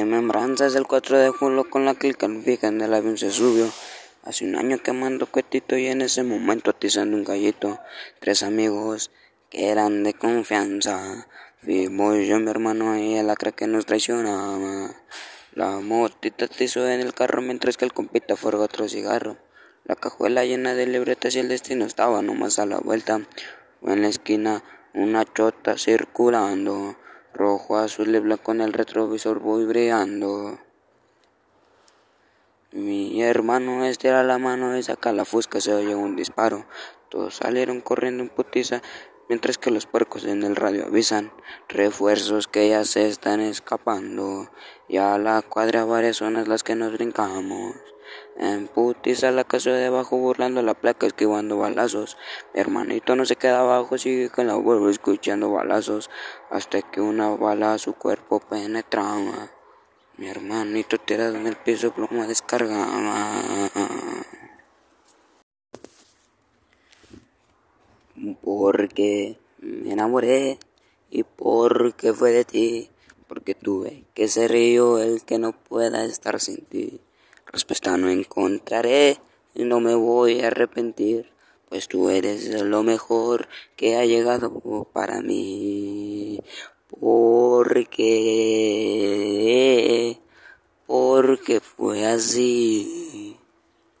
Remembranzas del 4 de julio con la clica en el avión se subió. Hace un año quemando cuetito y en ese momento atizando un gallito. Tres amigos que eran de confianza. Fuimos yo, mi hermano y el acra que nos traicionaba. La motita atizó en el carro mientras que el compita forga otro cigarro. La cajuela llena de libretas y el destino estaba nomás a la vuelta. En la esquina una chota circulando. Rojo, azul y blanco en el retrovisor voy brillando. Mi hermano estira la mano y saca la fusca, se oye un disparo. Todos salieron corriendo en putiza, mientras que los puercos en el radio avisan refuerzos que ya se están escapando. Ya la cuadra varias zonas las que nos brincamos. En putiza la casa de abajo burlando la placa esquivando balazos. Mi hermanito no se queda abajo, sigue con la vuelvo escuchando balazos. Hasta que una bala a su cuerpo penetraba. Mi hermanito tirado en el piso pluma descargaba. Porque me enamoré y porque fue de ti. Porque tuve que ser yo el que no pueda estar sin ti. Respuesta no encontraré y no me voy a arrepentir, pues tú eres lo mejor que ha llegado para mí. Porque, porque fue así.